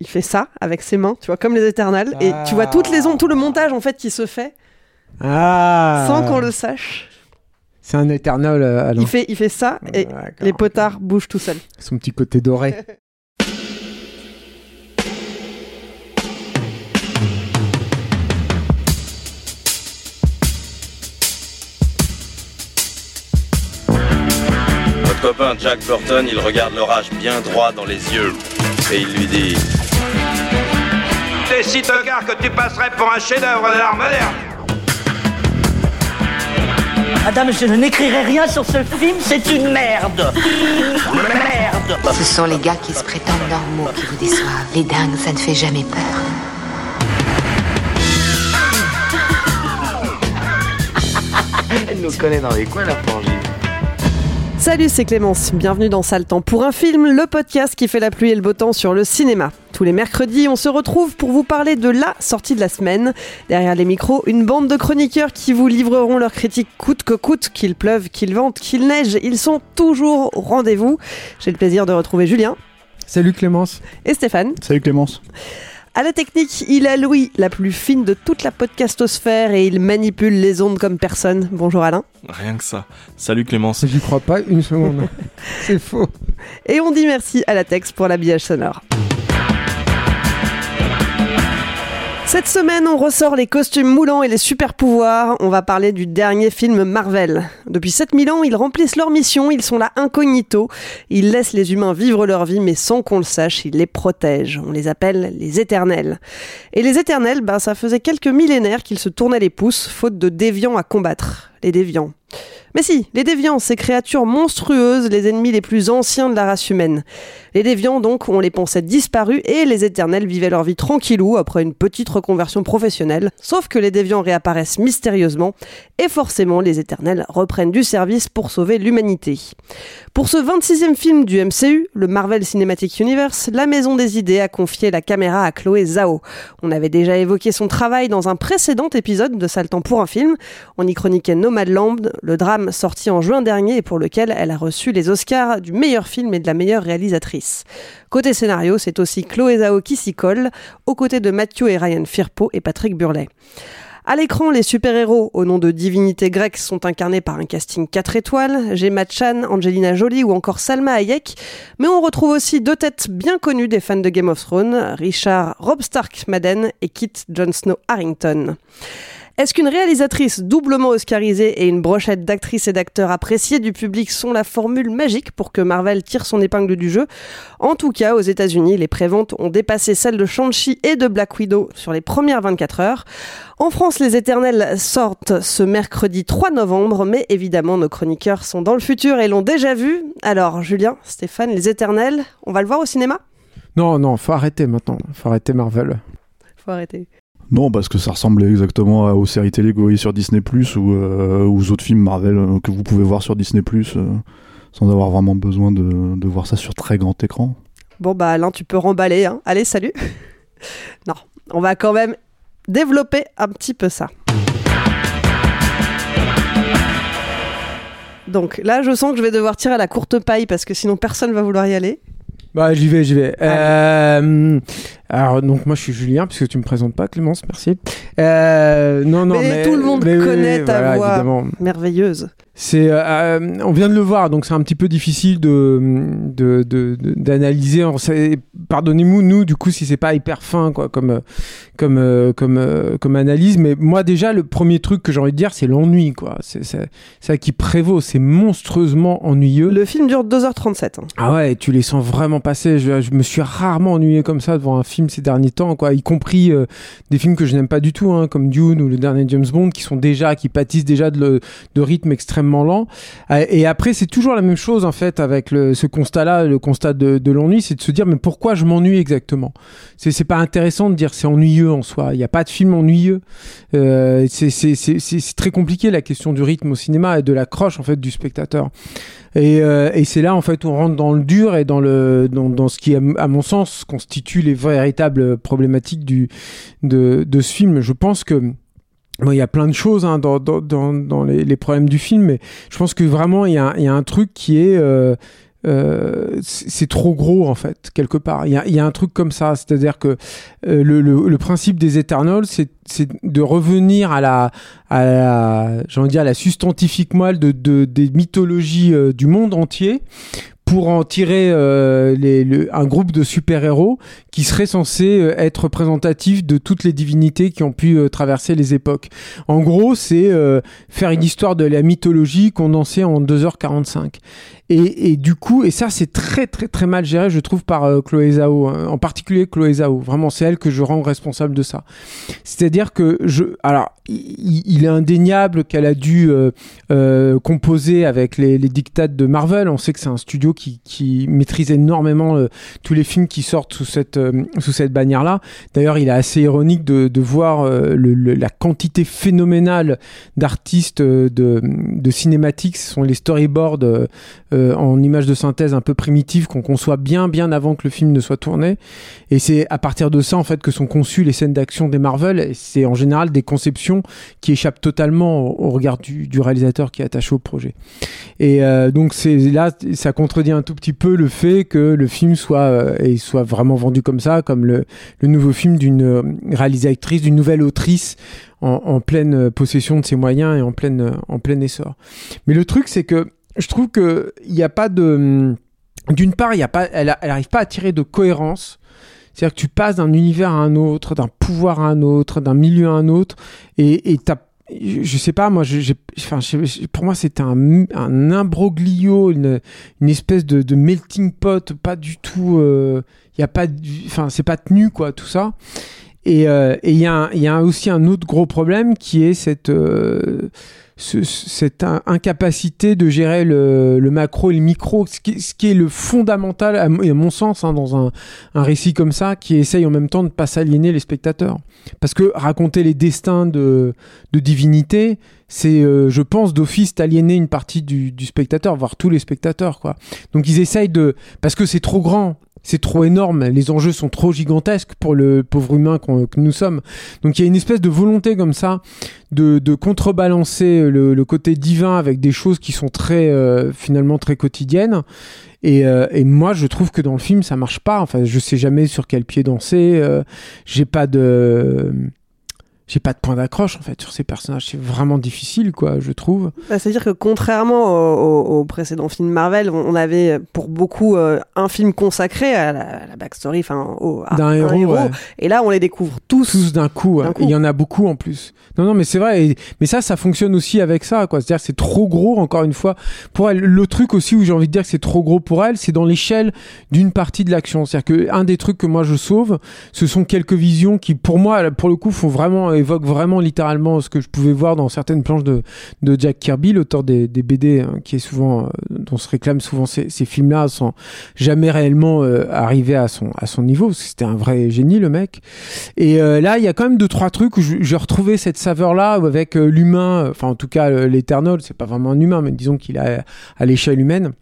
Il fait ça avec ses mains, tu vois, comme les éternels, et tu vois toutes les ondes, tout le montage en fait qui se fait Ah sans qu'on le sache. C'est un éternel, euh. Il fait, il fait ça et D'accord. les potards bougent tout seuls. Son petit côté doré. Votre copain Jack Burton, il regarde l'orage bien droit dans les yeux. Et il lui dit T'es si tocard que tu passerais pour un chef-d'œuvre de l'art moderne. Madame, je n'écrirai rien sur ce film, c'est une merde. Merde. Ce sont les gars qui se prétendent normaux qui vous déçoivent. Les dingues, ça ne fait jamais peur. Elle nous connaît dans les coins, la frangine. Salut, c'est Clémence. Bienvenue dans Sale Temps pour un film, le podcast qui fait la pluie et le beau temps sur le cinéma. Tous les mercredis, on se retrouve pour vous parler de la sortie de la semaine. Derrière les micros, une bande de chroniqueurs qui vous livreront leurs critiques coûte que coûte, qu'il pleuve, qu'il vente, qu'il neige. Ils sont toujours au rendez-vous. J'ai le plaisir de retrouver Julien Salut Clémence. et Stéphane. Salut Clémence. À la technique, il a Louis, la plus fine de toute la podcastosphère, et il manipule les ondes comme personne. Bonjour Alain. Rien que ça. Salut Clémence. J'y crois pas une seconde. C'est faux. Et on dit merci à la Tex pour l'habillage sonore. Cette semaine, on ressort les costumes moulants et les super pouvoirs. On va parler du dernier film Marvel. Depuis 7000 ans, ils remplissent leur mission, ils sont là incognito. Ils laissent les humains vivre leur vie, mais sans qu'on le sache, ils les protègent. On les appelle les éternels. Et les éternels, ben, ça faisait quelques millénaires qu'ils se tournaient les pouces, faute de déviants à combattre. Les déviants. Mais si, les déviants, ces créatures monstrueuses, les ennemis les plus anciens de la race humaine. Les déviants, donc, on les pensait disparus et les éternels vivaient leur vie tranquillou après une petite reconversion professionnelle. Sauf que les déviants réapparaissent mystérieusement et forcément les éternels reprennent du service pour sauver l'humanité. Pour ce 26e film du MCU, le Marvel Cinematic Universe, la Maison des Idées a confié la caméra à Chloé Zhao. On avait déjà évoqué son travail dans un précédent épisode de Sale Temps pour un film. On y chroniquait Nomadland, le drame sorti en juin dernier et pour lequel elle a reçu les Oscars du meilleur film et de la meilleure réalisatrice. Côté scénario, c'est aussi Chloé Zhao qui s'y colle, aux côtés de Matthew et Ryan Firpo et Patrick Burley. À l'écran, les super-héros au nom de divinités grecques sont incarnés par un casting 4 étoiles, Gemma Chan, Angelina Jolie ou encore Salma Hayek, mais on retrouve aussi deux têtes bien connues des fans de Game of Thrones, Richard Rob Stark Madden et Kit Jon Snow Harrington. Est-ce qu'une réalisatrice doublement oscarisée et une brochette d'actrices et d'acteurs appréciés du public sont la formule magique pour que Marvel tire son épingle du jeu? En tout cas, aux États-Unis, les préventes ont dépassé celles de Shang-Chi et de Black Widow sur les premières 24 heures. En France, les Éternels sortent ce mercredi 3 novembre, mais évidemment, nos chroniqueurs sont dans le futur et l'ont déjà vu. Alors, Julien, Stéphane, les Éternels, on va le voir au cinéma? Non, non, faut arrêter maintenant. Faut arrêter Marvel. Faut arrêter. Non, parce que ça ressemblait exactement aux séries télé que vous voyez sur Disney Plus ou euh, aux autres films Marvel euh, que vous pouvez voir sur Disney Plus euh, sans avoir vraiment besoin de, de voir ça sur très grand écran. Bon bah Alain, tu peux remballer. Hein. Allez, salut. non, on va quand même développer un petit peu ça. Donc là, je sens que je vais devoir tirer à la courte paille parce que sinon personne va vouloir y aller. Bah, j'y vais, j'y vais. Euh, Alors donc moi je suis Julien puisque tu me présentes pas Clémence, merci. Euh, non non mais, mais tout le monde mais connaît oui, ta voilà, voix évidemment. merveilleuse. C'est, euh, on vient de le voir, donc c'est un petit peu difficile de de- d'analyser. Pardonnez-nous, nous, du coup, si c'est pas hyper fin, quoi, comme euh, comme euh, comme euh, comme analyse. Mais moi, déjà, le premier truc que j'ai envie de dire, c'est l'ennui, quoi. C'est ça qui prévaut. C'est monstrueusement ennuyeux. Le film dure 2h37. hein. Ah ouais, tu les sens vraiment passer. Je, je me suis rarement ennuyé comme ça devant un film ces derniers temps, quoi. Y compris euh, des films que je n'aime pas du tout, hein, comme Dune ou le dernier James Bond, qui sont déjà, qui pâtissent déjà de, le- de rythme extrêmement lent. Euh, Et après, c'est toujours la même chose en fait avec ce constat-là, le constat de, l'ennui, c'est de se dire mais pourquoi je m'ennuie exactement? C'est c'est pas intéressant de dire c'est ennuyeux en soi. Il n'y a pas de film ennuyeux. Euh, c'est très compliqué la question du rythme au cinéma et de l'accroche en fait du spectateur. Et, euh, et c'est là en fait on rentre dans le dur et dans le dans, dans ce qui à mon sens constitue les véritables problématiques du de, de ce film. Je pense que Bon, il y a plein de choses hein, dans, dans, dans, dans les, les problèmes du film, mais je pense que vraiment il y a, il y a un truc qui est euh, euh, c'est trop gros en fait quelque part. Il y a, y a un truc comme ça, c'est-à-dire que euh, le, le, le principe des Eternals, c'est c'est de revenir à la à la j'ai envie de dire à la substantifique moelle de, de des mythologies euh, du monde entier pour en tirer euh, un groupe de super-héros qui serait censé euh, être représentatif de toutes les divinités qui ont pu euh, traverser les époques. En gros, c'est faire une histoire de la mythologie condensée en 2h45. Et, et du coup, et ça c'est très très très mal géré, je trouve, par Chloé Zhao, hein, en particulier Chloé Zhao. Vraiment, c'est elle que je rends responsable de ça. C'est-à-dire que je, alors, il, est indéniable qu'elle a dû composer avec les, les dictates de Marvel. On sait que c'est un studio qui, maîtrise énormément euh, tous les films qui sortent sous cette euh, cette bannière-là. D'ailleurs, il est assez ironique de, voir euh, la quantité phénoménale d'artistes de, cinématiques, ce sont les storyboards en images de synthèse un peu primitives qu'on conçoit bien bien avant que le film ne soit tourné. Et c'est à partir de ça en fait que sont conçues les scènes d'action des Marvel. C'est en général des conceptions qui échappent totalement au, regard du, du réalisateur qui est attaché au projet. Et donc c'est là, ça contredit un tout petit peu le fait que le film soit euh, et soit vraiment vendu comme ça, comme le, le nouveau film d'une euh, réalisatrice, d'une nouvelle autrice en, pleine euh, possession de ses moyens et en pleine en plein essor. Mais le truc c'est que je trouve que il n'y a pas de d'une part y a pas elle, a- elle arrive pas à tirer de cohérence c'est-à-dire que tu passes d'un univers à un autre, d'un pouvoir à un autre, d'un milieu à un autre, et et t'as je je sais pas, moi, j'ai- enfin, je- pour moi, c'était un, un imbroglio, une, une espèce de, de melting pot, pas du tout. Il y a pas, enfin, c'est pas tenu, quoi, tout ça. Et euh, et il y, il y a aussi un autre gros problème qui est cette, euh, ce- cette in- incapacité de gérer le, macro et le micro, ce qui, est le fondamental, à, mon- sens, hein, dans un, un récit comme ça, qui essaye en même temps de ne pas s'aliéner les spectateurs. Parce que raconter les destins de, de divinités, c'est, euh, je pense, d'office d'aliéner une partie du, du spectateur, voire tous les spectateurs, quoi. Donc ils essayent de, parce que c'est trop grand, c'est trop énorme, les enjeux sont trop gigantesques pour le pauvre humain que nous sommes. Donc il y a une espèce de volonté comme ça de, contrebalancer le, côté divin avec des choses qui sont très euh, finalement très quotidiennes. Et, euh, et moi, je trouve que dans le film, ça marche pas. Enfin, je sais jamais sur quel pied danser. euh, j'ai pas de j'ai pas de point d'accroche en fait sur ces personnages. C'est vraiment difficile, quoi, je trouve. Bah, C'est-à-dire que contrairement au, au- au précédent film Marvel, on avait pour beaucoup euh, un film consacré à la, à la backstory, enfin D'un un héros, ouais. Et là, on les découvre tous. tous d'un coup, il y en a beaucoup en plus. Non, non, mais c'est vrai. et- mais ça, ça fonctionne aussi avec ça, quoi. C'est-à-dire, que c'est trop gros, encore une fois, pour elle. Le truc aussi où j'ai envie de dire que c'est trop gros pour elle, c'est dans l'échelle d'une partie de l'action. C'est-à-dire que un des trucs que moi je sauve, ce sont quelques visions qui, pour moi, pour le coup, font vraiment évoquent vraiment littéralement ce que je pouvais voir dans certaines planches de, de Jack Kirby, l'auteur des, des BD, hein, qui est souvent, euh, dont se réclament souvent ces, ces films-là, sans jamais réellement euh, arriver à son à son niveau. parce que C'était un vrai génie, le mec. Et euh, là, il y a quand même deux trois trucs où j'ai retrouvé cette saveur là avec euh, l'humain, euh, enfin en tout cas l'Eternal, c'est pas vraiment un humain, mais disons qu'il est à l'échelle humaine.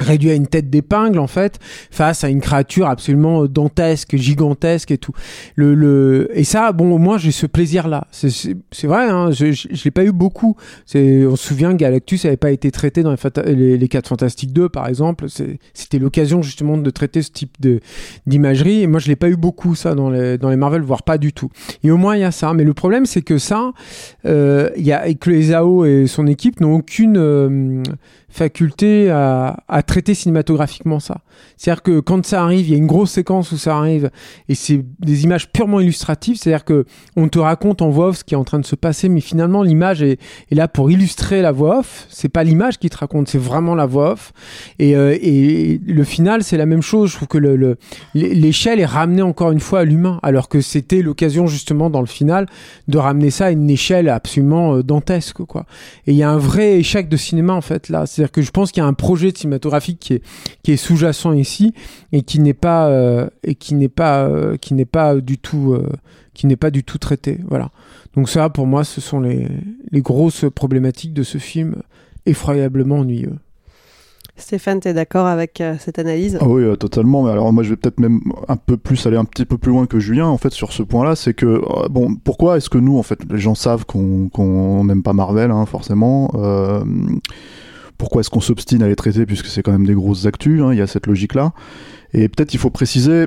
Réduit à une tête d'épingle en fait face à une créature absolument dantesque gigantesque et tout. Le, le et ça bon au moins j'ai ce plaisir là c'est c'est vrai hein, je, je, je l'ai pas eu beaucoup. C'est on se souvient que Galactus avait pas été traité dans les, les, les 4 Fantastiques 2 par exemple. C'était l'occasion justement de traiter ce type de d'imagerie. Et moi je l'ai pas eu beaucoup ça dans les dans les Marvel voire pas du tout. Et au moins il y a ça. Mais le problème c'est que ça euh, il y a et que les AO et son équipe n'ont aucune euh, faculté à, à traiter cinématographiquement ça. C'est-à-dire que quand ça arrive, il y a une grosse séquence où ça arrive et c'est des images purement illustratives. C'est-à-dire que on te raconte en voix off ce qui est en train de se passer, mais finalement l'image est, là pour illustrer la voix off. C'est pas l'image qui te raconte, c'est vraiment la voix off. Et, euh, le final, c'est la même chose. Je trouve que le- le- l'échelle est ramenée encore une fois à l'humain, alors que c'était l'occasion justement dans le final de ramener ça à une échelle absolument euh, dantesque, quoi. Et il y a un vrai échec de cinéma en fait là. C'est-à-dire que je pense qu'il y a un projet qui est, qui est sous-jacent ici et qui n'est pas euh, et qui n'est pas euh, qui n'est pas du tout euh, qui n'est pas du tout traité. Voilà. Donc ça pour moi ce sont les, les grosses problématiques de ce film effroyablement ennuyeux. Stéphane, t'es d'accord avec euh, cette analyse? Ah oui, euh, totalement. Mais alors moi, je vais peut-être même un peu plus aller un petit peu plus loin que Julien en fait sur ce point-là. C'est que euh, bon, pourquoi est-ce que nous, en fait, les gens savent qu'on qu'on n'aime pas Marvel, hein, forcément. Pourquoi est-ce qu'on s'obstine à les traiter puisque c'est quand même des grosses actus. hein, Il y a cette logique-là. Et peut-être il faut préciser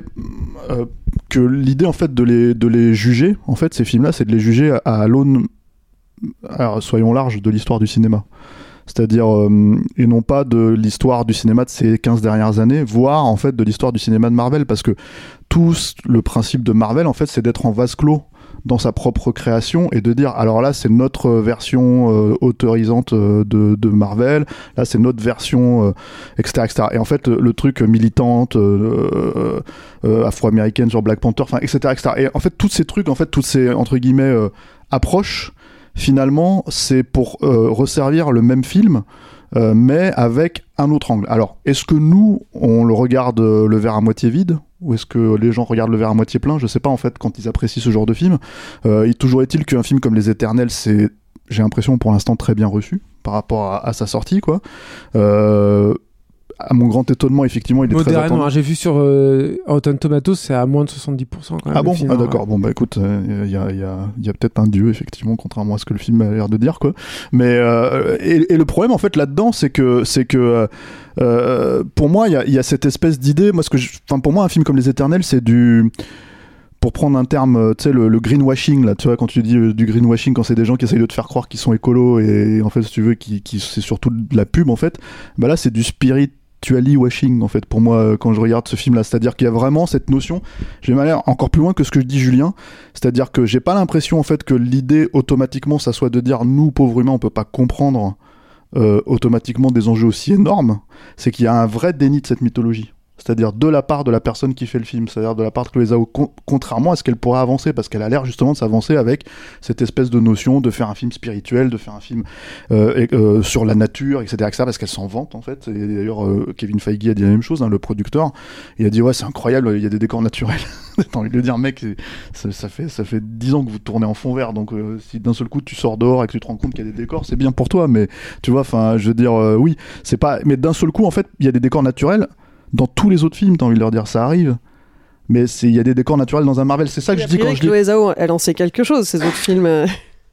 euh, que l'idée en fait de les juger, en fait, ces films-là, c'est de les juger à, à l'aune, soyons larges, de l'histoire du cinéma c'est-à-dire euh, et non pas de l'histoire du cinéma de ces 15 dernières années, voire en fait de l'histoire du cinéma de Marvel, parce que tout le principe de Marvel en fait c'est d'être en vase clos dans sa propre création et de dire alors là c'est notre version euh, autorisante euh, de, de Marvel, là c'est notre version euh, etc etc et en fait le, truc militante euh, euh, afro-américaine sur Black Panther enfin etc etc et en fait tous ces trucs en fait toutes ces entre guillemets euh, approches finalement, c'est pour euh, resservir le même film, euh, mais avec un autre angle. Alors, est-ce que nous, on le regarde euh, le verre à moitié vide? Ou est-ce que les gens regardent le verre à moitié plein? Je sais pas en fait quand ils apprécient ce genre de film. Euh, toujours est-il qu'un film comme Les Éternels, c'est, j'ai l'impression pour l'instant très bien reçu par rapport à, à sa sortie, quoi. Euh, à mon grand étonnement, effectivement, il est très Modérément, attendu. hein, j'ai vu sur euh, Rotten Tomatoes, c'est à moins de 70% quand même. Ah bon film, Ah hein, d'accord. Bon bah écoute, il y a, y a, y a peut-être un dieu effectivement, contrairement à ce que le film a l'air de dire quoi. Mais euh, et, et le problème en fait là-dedans, c'est que c'est que euh, pour moi il y a, y a cette espèce d'idée. Moi ce que, enfin pour moi un film comme Les Éternels, c'est du pour prendre un terme, euh, tu sais, le, le greenwashing, là, tu vois, quand tu dis euh, du greenwashing, quand c'est des gens qui essayent de te faire croire qu'ils sont écolos et, en fait, si tu veux, qui, qui c'est surtout de la pub, en fait, bah là, c'est du spiritually washing, en fait, pour moi, euh, quand je regarde ce film-là. C'est-à-dire qu'il y a vraiment cette notion, vais aller encore plus loin que ce que je dis Julien, c'est-à-dire que j'ai pas l'impression, en fait, que l'idée, automatiquement, ça soit de dire, nous, pauvres humains, on peut pas comprendre euh, automatiquement des enjeux aussi énormes, c'est qu'il y a un vrai déni de cette mythologie c'est-à-dire de la part de la personne qui fait le film, c'est-à-dire de la part de con- contrairement à ce qu'elle pourrait avancer, parce qu'elle a l'air justement de s'avancer avec cette espèce de notion de faire un film spirituel, de faire un film euh, euh, sur la nature, etc., etc., parce qu'elle s'en vante en fait. Et d'ailleurs, euh, Kevin Feige a dit la même chose, hein, le producteur. Il a dit ouais, c'est incroyable, il y a des décors naturels. T'as envie de dire, mec, ça, ça fait ça fait dix ans que vous tournez en fond vert, donc euh, si d'un seul coup tu sors dehors et que tu te rends compte qu'il y a des décors, c'est bien pour toi, mais tu vois, enfin, je veux dire, euh, oui, c'est pas, mais d'un seul coup, en fait, il y a des décors naturels dans tous les autres films, t'as envie de leur dire, ça arrive. Mais il y a des décors naturels dans un Marvel, c'est ça que je dis quand je dis. Zhao, elle en sait quelque chose, ces autres films.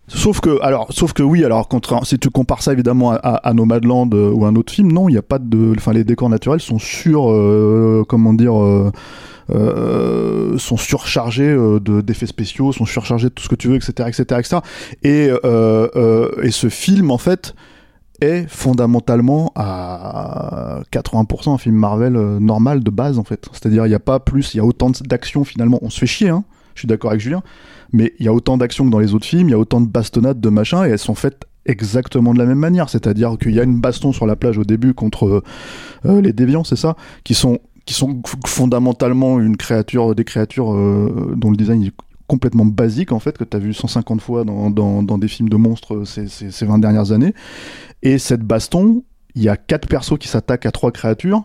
Sauf que, alors, sauf que oui, alors, contra- si tu compares ça évidemment à, à, à Nomadland euh, ou un autre film, non, il n'y a pas de, enfin, les décors naturels sont sur, euh, comment dire, euh, sont surchargés euh, de d'effets spéciaux, sont surchargés de tout ce que tu veux, etc., etc., etc. Et et ce film, en fait, est fondamentalement à 80% un film Marvel euh, normal de base en fait. C'est-à-dire il n'y a pas plus, il y a autant d'actions finalement. On se fait chier, hein. Je suis d'accord avec Julien, mais il y a autant d'actions que dans les autres films, il y a autant de bastonnades, de machins, et elles sont faites exactement de la même manière. C'est-à-dire qu'il y a une baston sur la plage au début contre euh, les déviants, c'est ça, qui sont qui sont fondamentalement une créature, des créatures euh, dont le design est complètement basique en fait que tu as vu 150 fois dans, dans, dans des films de monstres ces, ces, ces 20 dernières années et cette baston il y a quatre persos qui s'attaquent à trois créatures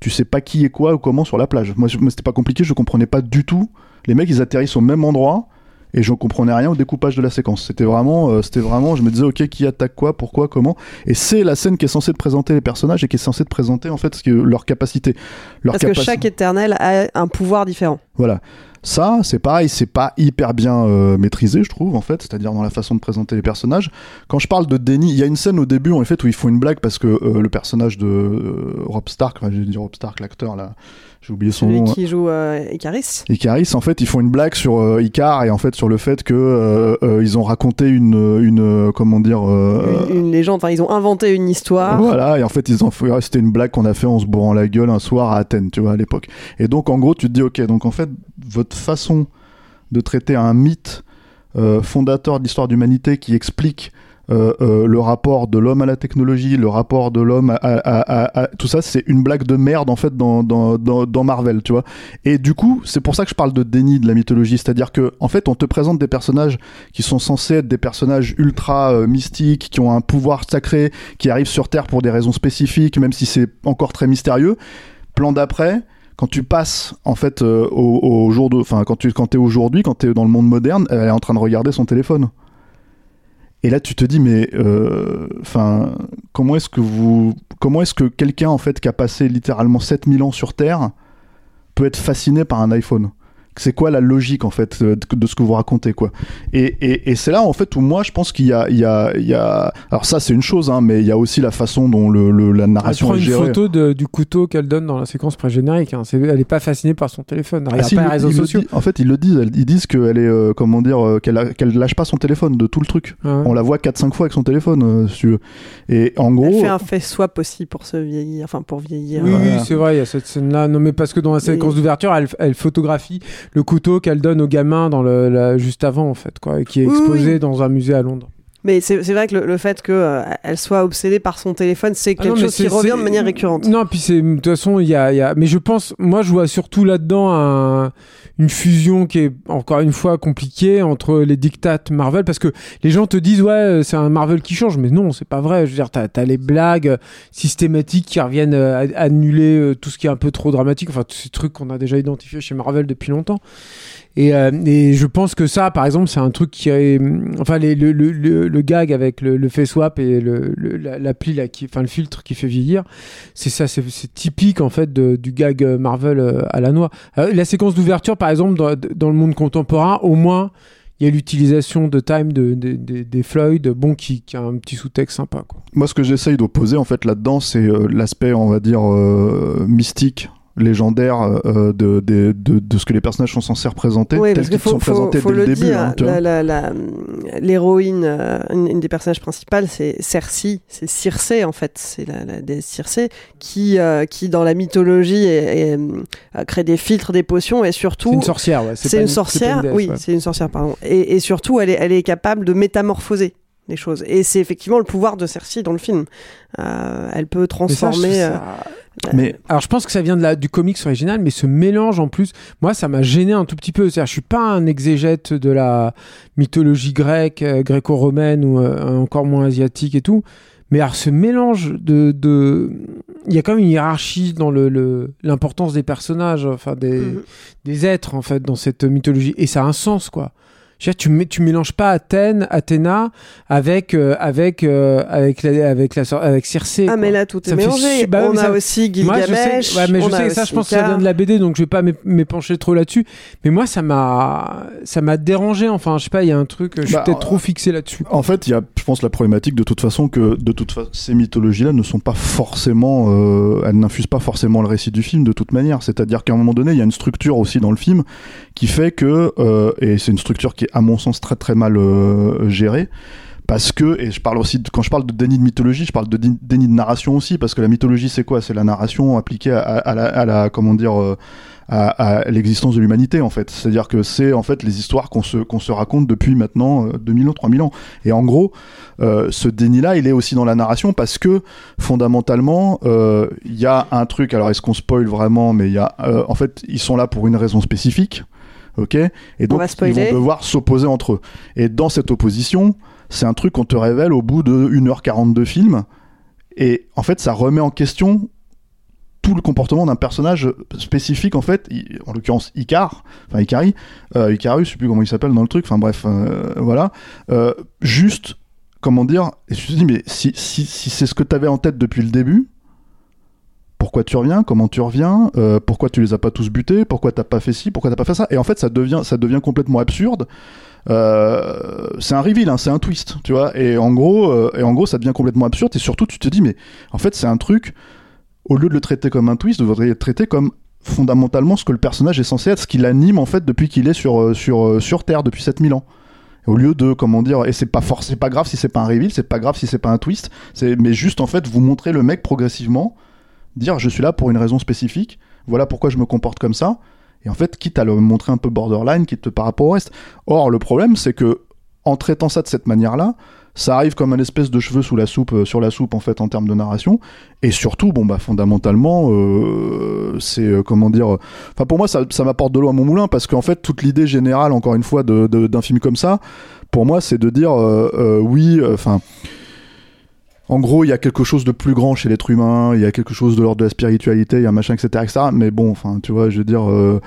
tu sais pas qui est quoi ou comment sur la plage moi, c'était pas compliqué je comprenais pas du tout les mecs ils atterrissent au même endroit et je comprenais rien au découpage de la séquence. C'était vraiment, euh, c'était vraiment, je me disais ok qui attaque quoi, pourquoi, comment. Et c'est la scène qui est censée te présenter les personnages et qui est censée te présenter en fait ce que, leur capacité. Leur Parce que chaque éternel a un pouvoir différent. Voilà. Ça, c'est pareil, c'est pas hyper bien euh, maîtrisé, je trouve, en fait, c'est-à-dire dans la façon de présenter les personnages. Quand je parle de déni, il y a une scène au début, en fait, où ils font une blague parce que euh, le personnage de euh, Rob Stark, enfin, vais dire Rob Stark, l'acteur, là, j'ai oublié son Celui nom. qui joue euh, Icaris. Icaris, en fait, ils font une blague sur Icar et en fait sur le fait que ils ont raconté une, une comment dire, Une, une légende, enfin ils ont inventé une histoire. voilà, et en fait, ils ont fait, c'était une blague qu'on a fait en se bourrant la gueule un soir à Athènes, tu vois, à l'époque. Et donc, en gros, tu te dis, ok, donc en fait, votre façon de traiter un mythe euh, fondateur de l'histoire d'humanité qui explique euh, euh, le rapport de l'homme à la technologie, le rapport de l'homme à, tout ça, c'est une blague de merde en fait dans, dans, Marvel, tu vois. Et du coup, c'est pour ça que je parle de déni de la mythologie, c'est-à-dire que en fait, on te présente des personnages qui sont censés être des personnages ultra mystiques, qui ont un pouvoir sacré, qui arrivent sur Terre pour des raisons spécifiques, même si c'est encore très mystérieux. Plan d'après, quand tu passes en fait euh, au, jour de, enfin quand tu aujourd'hui, quand t'es dans le monde moderne, elle est en train de regarder son téléphone. Et là, tu te dis, mais euh, comment est-ce que vous, comment est-ce que quelqu'un en fait qui a passé littéralement 7000 ans sur Terre peut être fasciné par un iPhone? C'est quoi la logique en fait euh, de, ce que vous racontez quoi? Et, et, et c'est là en fait où moi je pense qu'il y a, il y a, il y a, alors ça c'est une chose, hein, mais il y a aussi la façon dont le, le- la Elle narration prend est une gérée. photo de- du couteau qu'elle donne dans la séquence pré-générique. hein. Elle est pas fascinée par son téléphone. Elle Ah, si, pas les le- réseaux sociaux. en fait, ils le disent. Ils disent qu'elle est, euh, comment dire, euh, qu'elle lâche pas son téléphone de tout le truc. Ah ouais. On la voit 4-5 fois avec son téléphone, euh, si tu veux. Et en gros. Elle fait un fait swap aussi pour se vieillir, enfin pour vieillir. Oui, euh, oui, c'est vrai, il y a cette scène-là. Non, mais parce que dans la séquence d'ouverture, elle, elle photographie le couteau qu'elle donne au gamin dans le, la- juste avant, en fait, quoi, et qui est exposé oui. dans un musée à Londres. Mais c'est vrai que le, le fait qu'elle soit obsédée par son téléphone, c'est Ah quelque non, chose qui revient de manière récurrente. Non, puis c'est de toute façon, il y y a- mais je pense, moi, je vois surtout là-dedans un- une fusion qui est encore une fois compliquée entre les dictates Marvel, parce que les gens te disent ouais, c'est un Marvel qui change, mais non, c'est pas vrai. Je veux dire, t'as as les blagues systématiques qui reviennent euh, annuler euh, tout ce qui est un peu trop dramatique, enfin tous ces trucs qu'on a déjà identifiés chez Marvel depuis longtemps. Et, euh, et je pense que ça, par exemple, c'est un truc qui est, enfin, le, gag avec le, face swap et l'appli enfin, le filtre qui fait vieillir, c'est ça, c'est, typique en fait du gag euh, Marvel euh, à la noix. La séquence d'ouverture, par exemple, dans, le monde contemporain, au moins, il y a l'utilisation de time de, de- de- des Floyd, bon, qui, a un petit sous-texte sympa. Quoi. Moi, ce que j'essaye d'opposer en fait là-dedans, c'est l'aspect, on va dire, mystique légendaire euh, de, de, de, de ce que les personnages sont censés représenter Oui, tels parce qu'ils qu'il faut, sont faut, présentés faut dès le le début dire, hein, l'héroïne, euh, une, une des personnages principales, c'est Cersei, c'est Circé en fait, c'est la, la déesse Circé, qui, euh, qui dans la mythologie est- est, euh, crée des filtres, des potions, et surtout... C'est une sorcière, ouais. C'est une sorcière, déesse, oui, ouais. c'est une sorcière, pardon. Et, et surtout, elle est, elle est capable de métamorphoser les choses. Et c'est effectivement le pouvoir de Cersei dans le film. Euh, elle peut ça, transformer... euh, ça- Mais Alors je pense que ça vient de la, du comics original, mais ce mélange en plus, moi ça m'a gêné un tout petit peu. C'est-à-dire, je suis pas un exégète de la mythologie grecque, euh, gréco-romaine ou euh, encore moins asiatique et tout. Mais alors ce mélange de, de... il y a quand même une hiérarchie dans le, l'importance des personnages, enfin des, Mhm. des êtres en fait dans cette mythologie, et ça a un sens quoi. Tu, tu mélanges pas Athènes, Athéna avec euh, avec euh, avec la, avec la avec Circé. Ah, quoi. mais là, tout est Ça fait mélangé. su- bah on a ça- aussi moi, je Gilgamesh. sais, ouais, mais je sais, ça, je pense que ça vient de la BD, donc je vais pas m'é- m'épancher trop là-dessus. Mais moi, ça m'a, ça m'a dérangé. Enfin, je sais pas, il y a un truc, je suis Bah, peut-être euh, trop fixé là-dessus. En fait, il y a, je pense, la problématique de toute façon que de toute façon, ces mythologies-là ne sont pas forcément, euh, elles n'infusent pas forcément le récit du film de toute manière. C'est-à-dire qu'à un moment donné, il y a une structure aussi dans le film qui fait que, euh, et c'est une structure qui est à mon sens très très mal euh, gérée. Parce que, et je parle aussi, quand je parle de déni de mythologie, je parle de déni de narration aussi, parce que la mythologie c'est quoi? C'est la narration appliquée à, la, comment dire, euh, à, l'existence de l'humanité en fait. C'est-à-dire que c'est en fait les histoires qu'on se, qu'on se raconte depuis maintenant euh, 2000 ans, 3000 ans. Et en gros, ce déni-là, il est aussi dans la narration parce que fondamentalement, il y a un truc. Alors, est-ce qu'on spoil vraiment Mais il y a, en fait, ils sont là pour une raison spécifique, ok Et donc, ils vont devoir s'opposer entre eux. Et dans cette opposition, c'est un truc qu'on te révèle au bout de 1h40 de film. Et en fait, ça remet en question tout le comportement d'un personnage spécifique en fait, en l'occurrence Icar, enfin Ikari, euh, Icarus, je sais plus comment il s'appelle dans le truc, enfin bref, euh, voilà, Euh, juste, comment dire, et je me suis dit, mais si, si, si c'est ce que tu avais en tête depuis le début, pourquoi tu reviens, comment tu reviens, euh, pourquoi tu les as pas tous butés, pourquoi t'as pas fait ci, pourquoi t'as pas fait ça, et en fait ça devient, ça devient complètement absurde. Euh, c'est un reveal, hein, c'est un twist, tu vois, et en gros, euh, et en gros ça devient complètement absurde, et surtout tu te dis, mais en fait c'est un truc, au lieu de le traiter comme un twist, vous devriez le traiter comme fondamentalement ce que le personnage est censé être, ce qui l'anime en fait depuis qu'il est sur, sur, sur Terre, depuis 7000 ans. Au lieu de, comment dire, et c'est pas forc- c'est pas grave si c'est pas un reveal, c'est pas grave si c'est pas un twist, mais juste en fait vous montrer le mec progressivement, dire je suis là pour une raison spécifique, voilà pourquoi je me comporte comme ça, et en fait quitte à le montrer un peu borderline, quitte par rapport au reste. Or le problème c'est que en traitant ça de cette manière-là, ça arrive comme un espèce de cheveu sous la soupe, euh, sur la soupe en fait en termes de narration, et surtout bon bah fondamentalement euh, c'est euh, comment dire, enfin pour moi ça, m'apporte de l'eau à mon moulin parce qu'en fait toute l'idée générale encore une fois de- de- d'un film comme ça, pour moi c'est de dire oui, enfin en gros, il y a quelque chose de plus grand chez l'être humain, il y a quelque chose de l'ordre de la spiritualité, il y a un machin, etc., etc. Mais bon, enfin, tu vois, je veux dire, euh,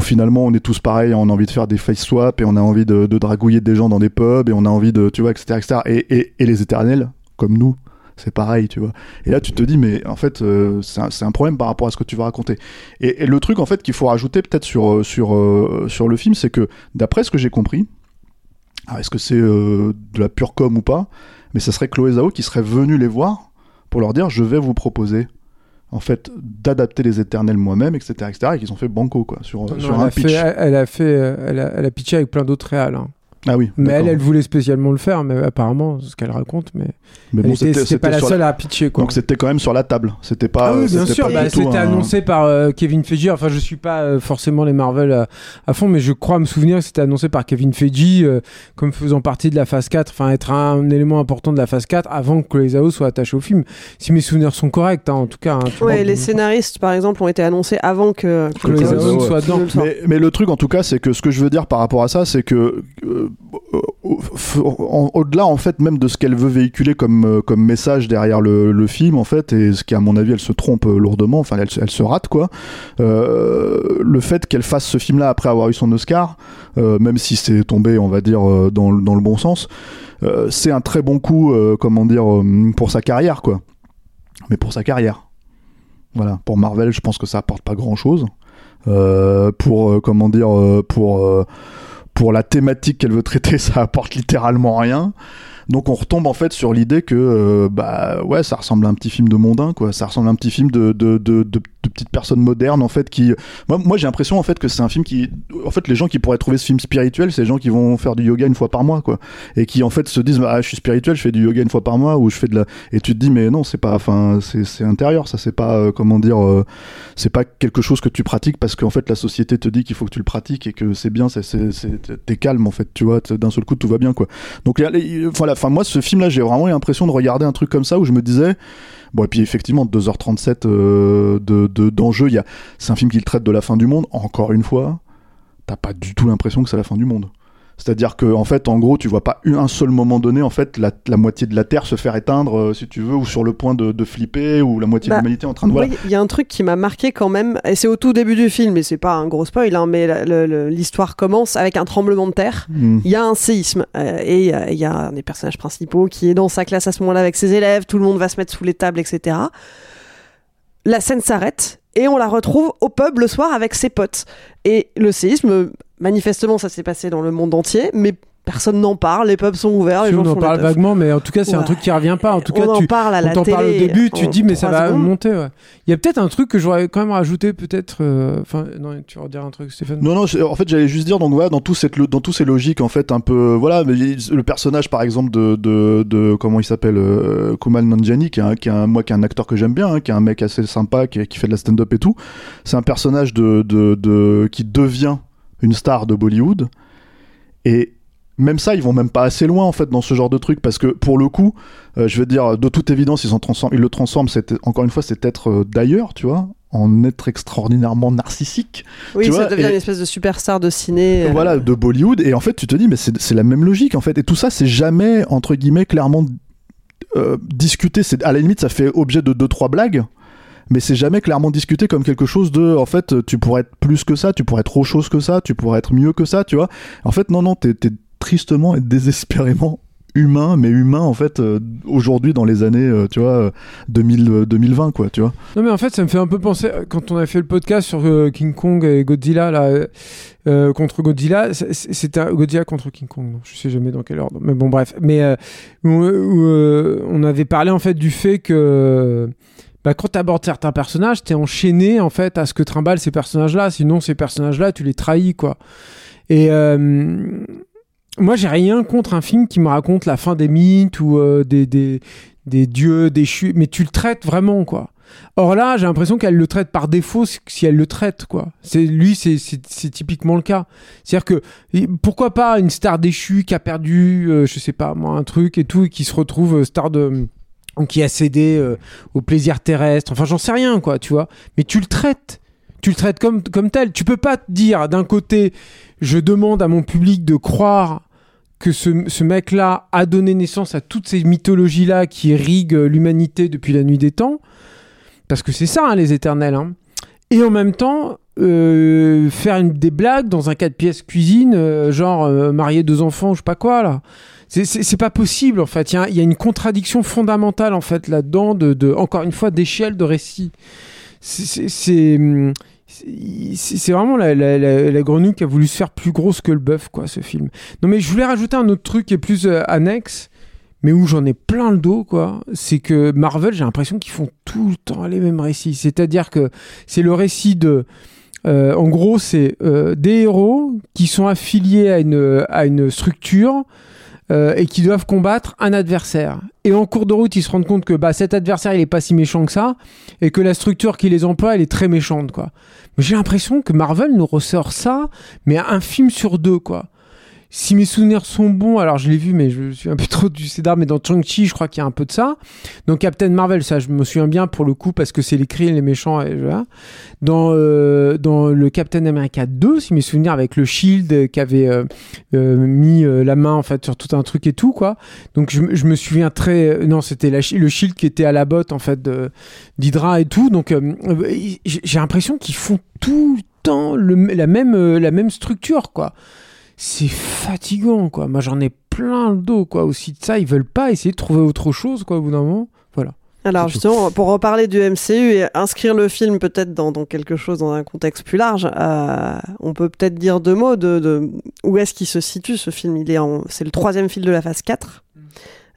finalement, on est tous pareils, on a envie de faire des face swaps et on a envie de, de dragouiller des gens dans des pubs et on a envie de, tu vois, etc.. Et, les éternels, comme nous, c'est pareil, tu vois. Et là, tu te dis, mais en fait, euh, c'est un, problème par rapport à ce que tu vas raconter. Et, le truc, en fait, qu'il faut rajouter peut-être sur, euh, sur, le film, c'est que, d'après ce que j'ai compris, est-ce que c'est de la pure com ou pas Mais ça serait Chloé Zhao qui serait venue les voir pour leur dire, je vais vous proposer en fait d'adapter les éternels moi-même etc etc et qu'ils ont fait banco quoi sur, Non, sur elle, un pitch fait, elle, elle a fait, euh, elle a, elle a pitché avec plein d'autres réals. hein. Ah oui Mais elle, elle voulait spécialement le faire, mais apparemment, c'est ce qu'elle raconte, mais, mais bon était, c'était c'était pas c'était la seule à pitcher, quoi. donc c'était quand même sur la table c'était pas Ah oui, bien sûr, bah, c'était un- annoncé par euh, Kevin Feige. Enfin, je suis pas euh, forcément les Marvel à, à fond, mais je crois me souvenir que c'était annoncé par Kevin Feige euh, comme faisant partie de la phase 4, enfin être un, élément important de la phase 4 avant que les AO soient attachés au film. Si mes souvenirs sont corrects, hein, en tout cas. hein, tu Ouais, vois. les scénaristes, par exemple, ont été annoncés avant que, Que les Chloé Zhao Zhao soient dedans. Mais, mais le truc en tout cas, c'est que ce que je veux dire par rapport à ça, c'est que euh, au-delà en fait même de ce qu'elle veut véhiculer comme, euh, comme message derrière le, film en fait, et ce qui à mon avis elle se trompe euh, lourdement, enfin elle, elle se rate quoi. euh, le fait qu'elle fasse ce film-là après avoir eu son Oscar, euh, même si c'est tombé on va dire euh, dans, dans le bon sens, euh, c'est un très bon coup euh, comment dire euh, pour sa carrière quoi. Mais pour sa carrière. Voilà, pour Marvel, je pense que ça apporte pas grand-chose. Euh, pour euh, comment dire euh, pour euh, pour la thématique qu'elle veut traiter ça apporte littéralement rien. Donc on retombe en fait sur l'idée que euh, bah ouais ça ressemble à un petit film de mondain quoi. Ça ressemble à un petit film de de, de, de, de petites personnes modernes en fait qui moi, j'ai l'impression en fait que c'est un film qui en fait les gens qui pourraient trouver ce film spirituel c'est les gens qui vont faire du yoga une fois par mois quoi. Et qui en fait se disent ah je suis spirituel je fais du yoga une fois par mois ou je fais de la et tu te dis mais non c'est pas enfin c'est intérieur ça c'est pas euh, comment dire euh, c'est pas quelque chose que tu pratiques parce qu'en fait la société te dit qu'il faut que tu le pratiques et que c'est bien c'est t'es calme en fait tu vois d'un seul coup tout va bien quoi. Donc voilà enfin moi ce film là j'ai vraiment l'impression de regarder un truc comme ça où je me disais bon et puis effectivement 2h37 euh, de de- d'enjeu c'est un film qui traite de la fin du monde encore une fois t'as pas du tout l'impression que c'est la fin du monde c'est-à-dire que en fait, en gros, tu vois pas un seul moment donné, en fait, la, la moitié de la Terre se faire éteindre, euh, si tu veux, ou sur le point de, de flipper, ou la moitié Bah, de l'humanité en train de voilà. Il y a un truc qui m'a marqué quand même, et c'est au tout début du film, et c'est pas un gros spoil, hein, mais l'histoire commence avec un tremblement de terre. Mm. Il y a un séisme, euh, et il y a- il y, a un des personnages principaux qui est dans sa classe à ce moment-là avec ses élèves, tout le monde va se mettre sous les tables, etc. La scène s'arrête, et on la retrouve au pub le soir avec ses potes. Et le séisme, manifestement, ça s'est passé dans le monde entier, mais personne n'en parle, les pubs sont ouverts, les Si gens on en parle vaguement, mais en tout cas, c'est un truc qui revient pas. En tout On cas, en tu, parle à la on t'en parle au début, tu dis, mais ça va secondes. monter. ouais. Il y a peut-être un truc que j'aurais quand même rajouté, peut-être. euh, Enfin, non, tu vas redire un truc, Stéphane? Non, non, je- en fait, j'allais juste dire, donc voilà, dans, tout cette, dans tous ces logiques, en fait, un peu, voilà, mais le personnage, par exemple, de, de, de comment il s'appelle, euh, Kumal Nanjiani, qui est, un, qui est un, moi, qui est un acteur que j'aime bien, hein, qui est un mec assez sympa, qui, qui fait de la stand-up et tout, c'est un personnage de, de, de, qui devient une star de Bollywood, et même ça, ils vont même pas assez loin en fait dans ce genre de truc parce que pour le coup, euh, je veux dire, de toute évidence, ils, en transforment, ils le transforment. C'est encore une fois, c'est être euh, d'ailleurs, tu vois, en être extraordinairement narcissique. Oui, tu ça vois, devient et- une espèce de superstar de ciné. euh, voilà, de Bollywood. Et en fait, tu te dis, mais c'est c'est la même logique, en fait. Et tout ça, c'est jamais, entre guillemets, clairement euh, discuté. C'est- À la limite, ça fait objet de deux, trois blagues. Mais c'est jamais clairement discuté comme quelque chose de en fait tu pourrais être plus que ça tu pourrais être autre chose que ça tu pourrais être mieux que ça tu vois. En fait non non t'es tristement et désespérément humain mais humain en fait euh, aujourd'hui dans les années euh, tu vois euh, 2000 euh, 2020 quoi tu vois. Non mais en fait ça me fait un peu penser euh, quand on a fait le podcast sur euh, King Kong et Godzilla là euh, euh, contre Godzilla c'était Godzilla contre King Kong non, je sais jamais dans quel ordre mais bon bref. Mais euh, où, euh, on avait parlé en fait du fait que bah, quand tu abordes certains personnages t'es enchaîné en fait à ce que trimballent ces personnages là sinon ces personnages là tu les trahis quoi et euh, moi j'ai rien contre un film qui me raconte la fin des mythes ou euh, des, des des dieux déchus mais tu le traites vraiment quoi Or là, j'ai l'impression qu'elle le traite par défaut si- elle le traite, quoi. C'est lui, c'est typiquement le cas. C'est-à-dire que pourquoi pas une star déchue qui a perdu, euh, je sais pas moi, un truc et tout, et qui se retrouve euh, star de qui a cédé euh, au plaisir terrestre. Enfin, j'en sais rien, quoi, tu vois. Mais tu le traites. Tu le traites comme, comme tel. Tu peux pas te dire, d'un côté, je demande à mon public de croire que ce, ce mec-là a donné naissance à toutes ces mythologies-là qui irriguent l'humanité depuis la nuit des temps. Parce que c'est ça, hein, les éternels. hein. Et en même temps, euh, faire des blagues dans un 4 pièces cuisine, euh, genre euh, marier deux enfants, je sais pas quoi, là. C'est- pas possible, en fait. Il y a, une contradiction fondamentale, en fait, là-dedans, de, de, encore une fois, d'échelle de récit. C'est- C'est hum, vraiment la, la grenouille qui a voulu se faire plus grosse que le bœuf, quoi, ce film. Non, mais je voulais rajouter un autre truc qui est plus euh, annexe, mais où j'en ai plein le dos, quoi. C'est que Marvel, j'ai l'impression qu'ils font tout le temps les mêmes récits. C'est-à-dire que c'est le récit de. euh, en gros, c'est euh, des héros qui sont affiliés à une, à une structure euh, et qui doivent combattre un adversaire. Et en cours de route, ils se rendent compte que bah, cet adversaire, il est pas si méchant que ça, et que la structure qui les emploie, elle est très méchante, quoi. Mais j'ai l'impression que Marvel nous ressort ça, mais un film sur deux, quoi. Si mes souvenirs sont bons, alors je l'ai vu, mais je suis un peu trop du Cédar, mais dans Chang-Chi, je crois qu'il y a un peu de ça. Dans Captain Marvel, ça, je me souviens bien pour le coup, parce que c'est les cris et les méchants. Et voilà. Dans, euh, dans le Captain America 2, si mes souvenirs, avec le Shield qui avait euh, euh, mis euh, la main en fait sur tout un truc et tout, quoi. Donc je, me souviens très. euh, non, c'était le Shield qui était à la botte en fait d'Hydra et tout. Donc j'ai l'impression qu'ils font tout le temps la, même, la même structure, quoi c'est fatigant quoi. Moi j'en ai plein le dos quoi aussi de ça. Ils veulent pas essayer de trouver autre chose quoi au bout d'un moment. Voilà. Alors justement, pour reparler du MCU et inscrire le film peut-être dans, dans quelque chose, dans un contexte plus large, euh, on peut peut-être dire deux mots de, de où est-ce qu'il se situe ce film? Il est en, c'est le troisième film de la phase 4,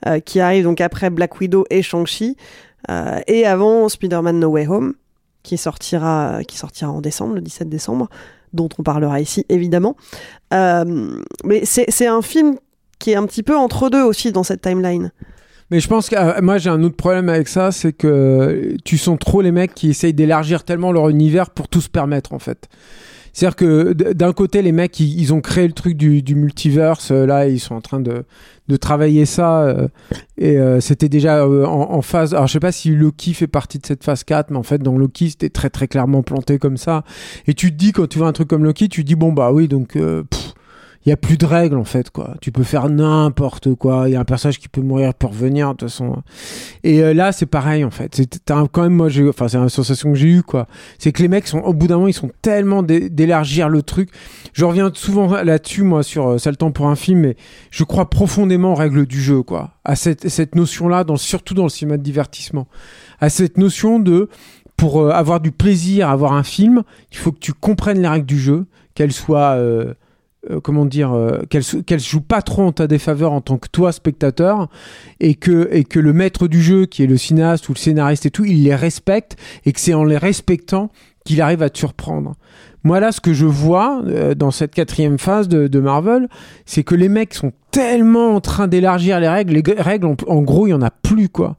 euh, qui arrive donc après Black Widow et Shang-Chi, euh, et avant Spider-Man No Way Home, qui sortira, qui sortira en décembre, le 17 décembre, dont on parlera ici évidemment. Euh, mais c'est, un film qui est un petit peu entre deux aussi dans cette timeline. mais je pense que euh, moi j'ai un autre problème avec ça c'est que tu sens trop les mecs qui essayent d'élargir tellement leur univers pour tout se permettre en fait c'est-à-dire que d'un côté, les mecs, ils, ont créé le truc du, du multiverse. euh, Là, ils sont en train de, de travailler ça. euh, et euh, c'était déjà euh, en, en phase. Alors, je sais pas si Loki fait partie de cette phase 4, mais en fait, dans Loki, c'était très, très clairement planté comme ça. Et tu te dis, quand tu vois un truc comme Loki, tu te dis, bon, bah oui, donc. Il y a plus de règles en fait quoi. Tu peux faire n'importe quoi. Il y a un personnage qui peut mourir pour revenir de toute façon. Et euh, là c'est pareil en fait. C'est un- quand même moi enfin c'est une sensation que j'ai eu quoi. C'est que les mecs sont au bout d'un moment ils sont tellement d'é- d'élargir le truc. Je reviens souvent là-dessus moi sur euh, C'est le temps pour un film mais je crois profondément aux règles du jeu quoi. À cette cette notion là surtout dans le cinéma de divertissement. À cette notion de pour euh, avoir du plaisir à voir un film, il faut que tu comprennes les règles du jeu, qu'elles soient euh, comment dire, euh, qu'elle qu'elle joue pas trop en ta défaveur en tant que toi spectateur, et que le maître du jeu, qui est le cinéaste ou le scénariste et tout, il les respecte et que c'est en les respectant qu'il arrive à te surprendre. Moi là, ce que je vois euh, dans cette quatrième phase de, Marvel, c'est que les mecs sont tellement en train d'élargir les règles, les règles en, en gros il y en a plus quoi,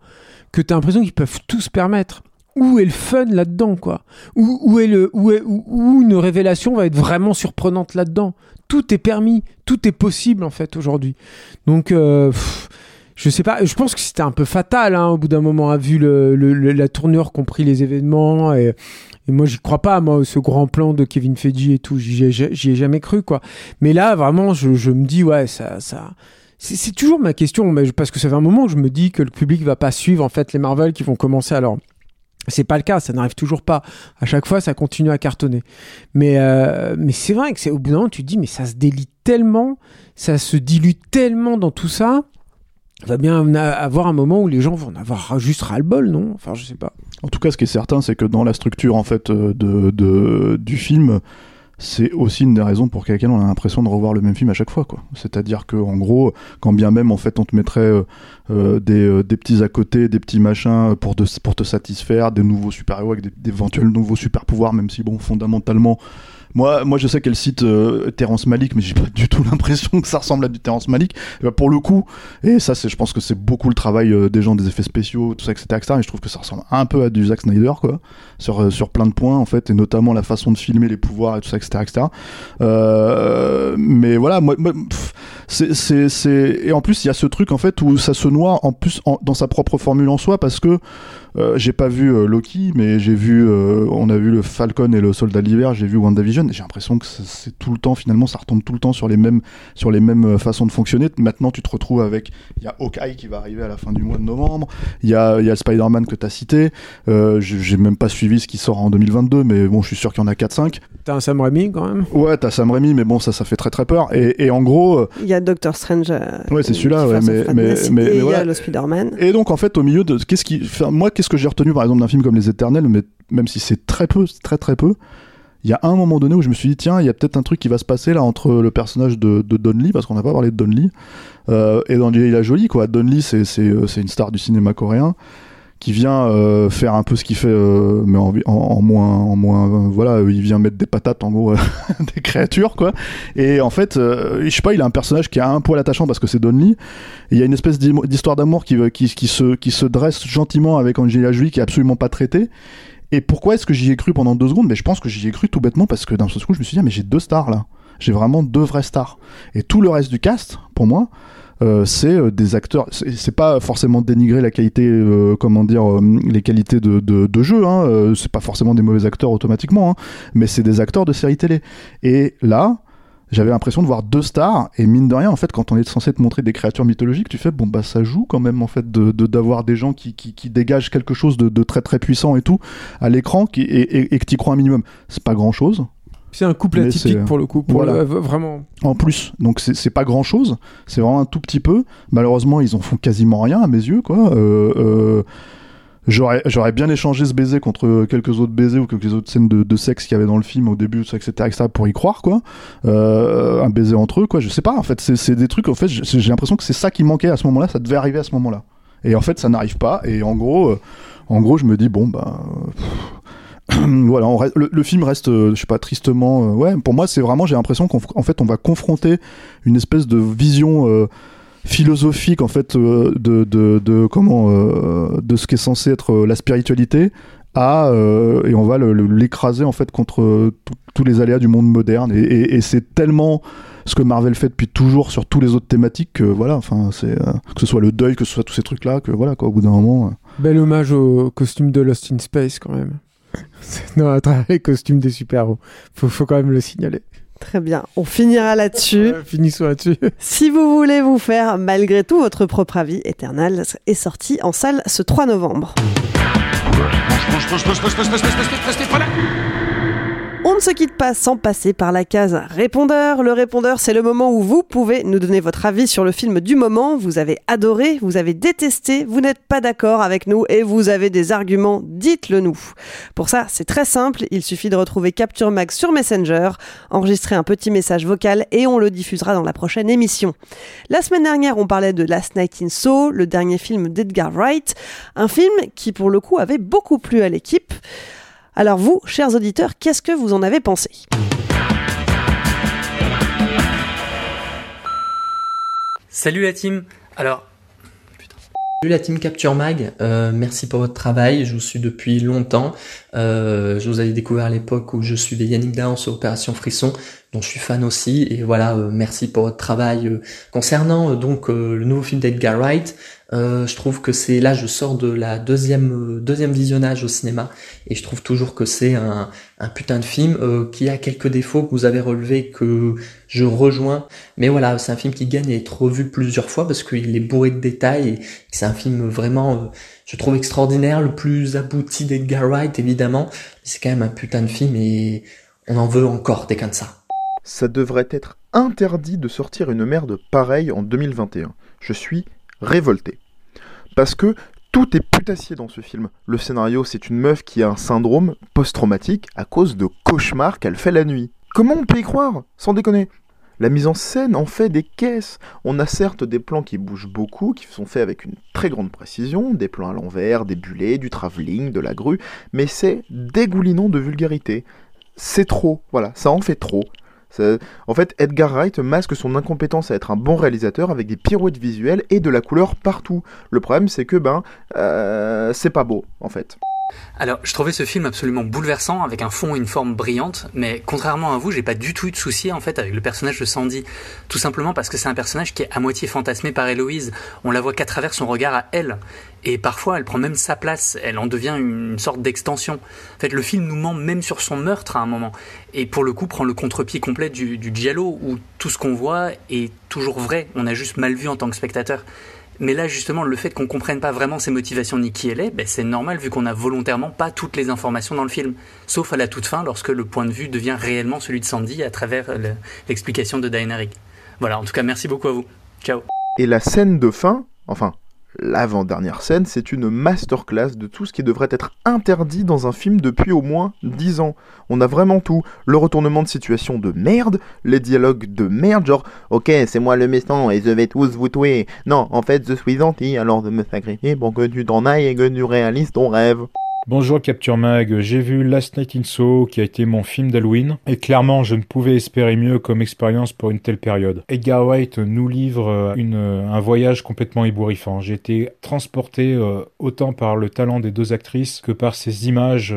que t'as l'impression qu'ils peuvent tout se permettre. Où est le fun là-dedans, quoi où, où est le, où, une révélation va être vraiment surprenante là-dedans Tout est permis, tout est possible en fait aujourd'hui. Donc, euh, je sais pas, je pense que c'était un peu fatal hein, au bout d'un moment, à vu le- le- la tournure qu'ont les événements. Et, moi, j'y crois pas, moi, ce grand plan de Kevin Feige et tout, j'y ai, jamais cru, quoi. Mais là, vraiment, je, me dis, ouais, ça. ça c'est toujours ma question, parce que ça fait un moment que je me dis que le public va pas suivre en fait les Marvel qui vont commencer leur C'est pas le cas, ça n'arrive toujours pas. À chaque fois, ça continue à cartonner. Mais, euh, mais c'est vrai que c'est au bout d'un moment, tu te dis, mais ça se délie tellement, ça se dilue tellement dans tout ça. Il va bien avoir un moment où les gens vont en avoir juste ras-le-bol, non? Enfin, je sais pas. En tout cas, ce qui est certain, c'est que dans la structure en fait euh, de, de du film, c'est aussi une des raisons pour lesquelles on a l'impression de revoir le même film à chaque fois. C'est-à-dire que en gros, quand bien même en fait on te mettrait euh, euh, des, euh, des, petits à côté, des petits machins pour te satisfaire, des nouveaux super-héros avec d'éventuels nouveaux super-pouvoirs, même si bon, fondamentalement, moi, moi, je sais qu'elle cite euh, Terrence Malick, mais j'ai pas du tout l'impression que ça ressemble à du Terrence Malick. Bah, pour le coup, et ça, c'est, je pense que c'est beaucoup le travail euh, des gens des effets spéciaux, tout ça, etc., etc. Et je trouve que ça ressemble un peu à du Zack Snyder, quoi, sur euh, sur plein de points en fait, et notamment la façon de filmer les pouvoirs et tout ça, etc., etc. mais voilà, moi, c'est, c'est, c'est, et en plus, il y a ce truc en fait où ça se noie en plus dans sa propre formule en soi, parce que euh, j'ai pas vu euh, Loki, mais j'ai vu, euh, on a vu le Falcon et le Soldat d'hiver, j'ai vu WandaVision, et j'ai l'impression que c'est tout le temps, finalement, ça retombe tout le temps sur les mêmes, sur les mêmes façons de fonctionner. Maintenant, tu te retrouves avec, il y a Hawkeye qui va arriver à la fin du mois de novembre, il y a, y a Spider-Man que t'as cité, j'ai même pas suivi ce qui sort en 2022, mais bon, je suis sûr qu'il y en a 4-5. T'as un Sam Raimi quand même? Ouais, t'as Sam Raimi, mais bon, ça, ça fait très très peur. Et, et en gros. Il y a Doctor Strange. ouais, c'est celui-là, ouais, mais, mais, mais, et il y a le Spider-Man. Et donc, en fait, au milieu de. Qu'est-ce qui. Enfin, moi, qu'est-ce que j'ai retenu, par exemple, d'un film comme Les Éternels, mais même si c'est très peu, très très peu, il y a un moment donné où je me suis dit, tiens, il y a peut-être un truc qui va se passer là entre le personnage de, de Don Lee, parce qu'on n'a pas parlé de Don Lee, euh, et la Jolie, quoi. Don Lee, c'est une star du cinéma coréen qui vient euh, faire un peu ce qu'il fait, euh, mais en, en, moins, en moins, euh, voilà, il vient mettre des patates en gros, des créatures quoi. Et en fait, je sais pas, il a un personnage qui a un poil attachant parce que c'est Don. Il y a une espèce d'histoire d'amour qui, qui, se, qui se dresse gentiment avec Angelina Jolie qui est absolument pas traitée. Et pourquoi est-ce que j'y ai cru pendant deux secondes? Mais je pense que j'y ai cru tout bêtement parce que d'un seul coup, je me suis dit, ah, mais j'ai deux stars là. J'ai vraiment deux vraies stars. Et tout le reste du cast, pour moi, euh, c'est euh, des acteurs. C'est pas forcément dénigrer la qualité, euh, comment dire, les qualités de, jeu. Hein, c'est pas forcément des mauvais acteurs automatiquement, hein, mais c'est des acteurs de série télé. Et là, j'avais l'impression de voir deux stars et mine de rien en fait quand on est censé te montrer des créatures mythologiques tu fais bon bah ça joue quand même en fait de d'avoir des gens qui, qui, qui, dégagent quelque chose de, de, très très puissant et tout à l'écran et, et, et, que tu crois un minimum c'est pas grand chose c'est un couple atypique pour le coup, pour voilà. vraiment. En plus, donc c'est pas grand chose, c'est vraiment un tout petit peu. Malheureusement, ils en font quasiment rien à mes yeux, quoi. Euh, euh, J'aurais bien échangé ce baiser contre quelques autres baisers ou quelques autres scènes de, de sexe qu'il y avait dans le film au début, etc., etc., pour y croire, quoi. Euh, un baiser entre eux, quoi. Je sais pas, en fait, c'est des trucs, en fait, j'ai l'impression que c'est ça qui manquait à ce moment-là, ça devait arriver à ce moment-là. Et en fait, ça n'arrive pas, et en gros, en gros, je me dis, bon, bah. voilà, le, film reste, euh, je sais pas, tristement. Euh, ouais, pour moi, c'est vraiment, j'ai l'impression qu'en fait, on va confronter une espèce de vision euh, philosophique, en fait, de, de, comment, de ce qui est censé être la spiritualité, à et on va l'écraser en fait contre tous les aléas du monde moderne. Et, c'est tellement ce que Marvel fait depuis toujours sur tous les autres thématiques que voilà, enfin, c'est que ce soit le deuil, que ce soit tous ces trucs-là, que voilà, quoi, au bout d'un moment. Bel hommage au costume de Lost in Space quand même. Non, à travers les costumes des super-héros. Faut, faut quand même le signaler. Très bien, on finira là-dessus. finissons là-dessus. Si vous voulez vous faire malgré tout votre propre avis, Eternal est sorti en salle ce 3 novembre. On ne se quitte pas sans passer par la case répondeur. Le répondeur, c'est le moment où vous pouvez nous donner votre avis sur le film du moment. Vous avez adoré, vous avez détesté, vous n'êtes pas d'accord avec nous et vous avez des arguments, dites-le nous. Pour ça, c'est très simple, il suffit de retrouver Capture Mag sur Messenger, enregistrer un petit message vocal et on le diffusera dans la prochaine émission. La semaine dernière, on parlait de Last Night in Soho, le dernier film d'Edgar Wright, un film qui pour le coup avait beaucoup plu à l'équipe. Alors vous, chers auditeurs, qu'est-ce que vous en avez pensé? Salut la team. Alors, Salut la team Capture Mag, euh, merci pour votre travail, je vous suis depuis longtemps. Euh, je vous avais découvert à l'époque où je suivais Yannick Dahan sur Opération Frisson, dont je suis fan aussi. Et voilà, merci pour votre travail. Concernant donc le nouveau film d'Edgar Wright, euh, je trouve que c'est là, je sors de la deuxième euh, deuxième visionnage au cinéma et je trouve toujours que c'est un, un putain de film euh, qui a quelques défauts que vous avez relevés que je rejoins. Mais voilà, c'est un film qui gagne à être revu plusieurs fois parce qu'il est bourré de détails et c'est un film vraiment, je trouve extraordinaire, le plus abouti d'Edgar Wright évidemment. C'est quand même un putain de film et on en veut encore des comme ça. Ça devrait être interdit de sortir une merde pareille en 2021. Je suis révolté. Parce que tout est putassier dans ce film. Le scénario, c'est une meuf qui a un syndrome post-traumatique à cause de cauchemars qu'elle fait la nuit. Comment on peut y croire Sans déconner? La mise en scène en fait des caisses. On a certes des plans qui bougent beaucoup, qui sont faits avec une très grande précision, des plans à l'envers, des bulets, du travelling, de la grue, mais c'est dégoulinant de vulgarité. C'est trop, voilà, ça en fait trop en fait, Edgar Wright masque son incompétence à être un bon réalisateur avec des pirouettes visuelles et de la couleur partout. Le problème, c'est que ben, euh, c'est pas beau, en fait. Alors, je trouvais ce film absolument bouleversant, avec un fond et une forme brillante, mais contrairement à vous, j'ai pas du tout eu de souci en fait avec le personnage de Sandy, tout simplement parce que c'est un personnage qui est à moitié fantasmé par Héloïse. On la voit qu'à travers son regard à elle, et parfois elle prend même sa place, elle en devient une sorte d'extension. En fait, le film nous ment même sur son meurtre à un moment, et pour le coup prend le contre-pied complet du, du où tout ce qu'on voit est toujours vrai. On a juste mal vu en tant que spectateur. Mais là, justement, le fait qu'on comprenne pas vraiment ses motivations ni qui elle est, ben, c'est normal vu qu'on a volontairement pas toutes les informations dans le film. Sauf à la toute fin, lorsque le point de vue devient réellement celui de Sandy à travers l'explication de Rigg. Voilà, en tout cas, merci beaucoup à vous. Ciao. Et la scène de fin, enfin, L'avant-dernière scène, c'est une masterclass de tout ce qui devrait être interdit dans un film depuis au moins 10 ans. On a vraiment tout. Le retournement de situation de merde, les dialogues de merde, genre Ok, c'est moi le méchant et je vais tous vous tuer. Non, en fait, je suis gentil, alors de me sacrifier pour que tu t'en ailles et que tu réalises ton rêve. Bonjour Capture Mag, j'ai vu Last Night in Soho qui a été mon film d'Halloween et clairement je ne pouvais espérer mieux comme expérience pour une telle période. Edgar Wright nous livre euh, euh, un voyage complètement ébouriffant. J'ai été transporté euh, autant par le talent des deux actrices que par ces images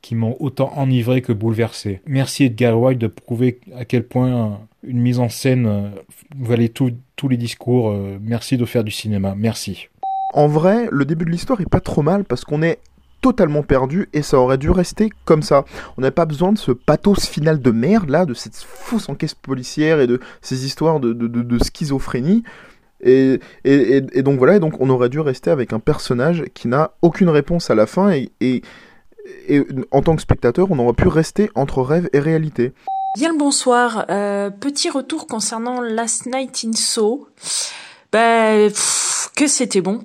qui m'ont autant enivré que bouleversé. Merci Edgar Wright de prouver à quel point une mise en scène valait tous les discours. Merci de faire du cinéma. Merci. En vrai, le début de l'histoire est pas trop mal parce qu'on est totalement perdu et ça aurait dû rester comme ça. On n'a pas besoin de ce pathos final de merde là, de cette fausse enquête policière et de ces histoires de, schizophrénie. Et, donc voilà, et donc on aurait dû rester avec un personnage qui n'a aucune réponse à la fin et, en tant que spectateur, on aurait pu rester entre rêve et réalité. Bien le bonsoir. Euh, petit retour concernant Last Night in So. Bah, que c'était bon.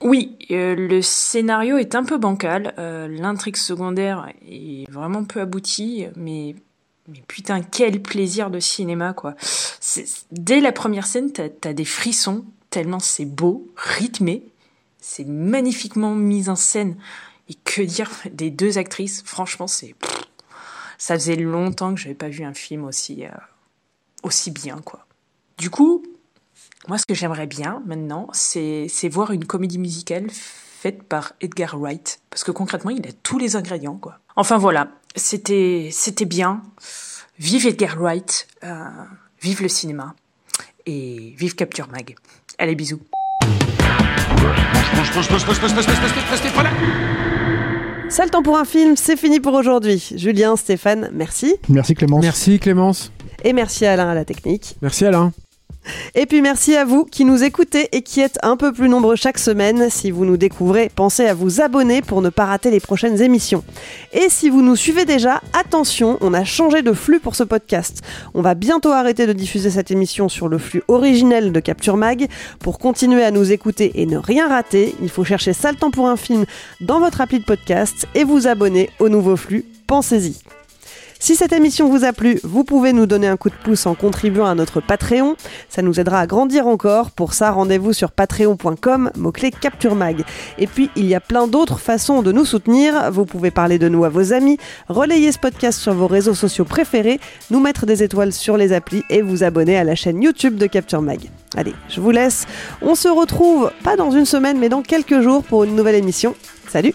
Oui, euh, le scénario est un peu bancal, euh, l'intrigue secondaire est vraiment peu aboutie, mais mais putain quel plaisir de cinéma quoi. Dès la première scène, t'as as des frissons tellement c'est beau, rythmé, c'est magnifiquement mis en scène et que dire des deux actrices, franchement c'est ça faisait longtemps que j'avais pas vu un film aussi euh, aussi bien quoi. Du coup, moi, ce que j'aimerais bien maintenant, c'est voir une comédie musicale faite par Edgar Wright, parce que concrètement, il a tous les ingrédients, quoi. Enfin voilà, c'était c'était bien. Vive Edgar Wright, euh, vive le cinéma et vive Capture Mag. Allez, bisous. Ça le temps pour un film, c'est fini pour aujourd'hui. Julien, Stéphane, merci. Merci Clémence. Merci Clémence. Et merci Alain à la technique. Merci Alain. Et puis merci à vous qui nous écoutez et qui êtes un peu plus nombreux chaque semaine. Si vous nous découvrez, pensez à vous abonner pour ne pas rater les prochaines émissions. Et si vous nous suivez déjà, attention, on a changé de flux pour ce podcast. On va bientôt arrêter de diffuser cette émission sur le flux originel de Capture Mag. Pour continuer à nous écouter et ne rien rater, il faut chercher Sale temps pour un film dans votre appli de podcast et vous abonner au nouveau flux. Pensez-y. Si cette émission vous a plu, vous pouvez nous donner un coup de pouce en contribuant à notre Patreon. Ça nous aidera à grandir encore. Pour ça, rendez-vous sur patreon.com, mot-clé Capture Mag. Et puis, il y a plein d'autres façons de nous soutenir. Vous pouvez parler de nous à vos amis, relayer ce podcast sur vos réseaux sociaux préférés, nous mettre des étoiles sur les applis et vous abonner à la chaîne YouTube de Capture Mag. Allez, je vous laisse. On se retrouve, pas dans une semaine, mais dans quelques jours pour une nouvelle émission. Salut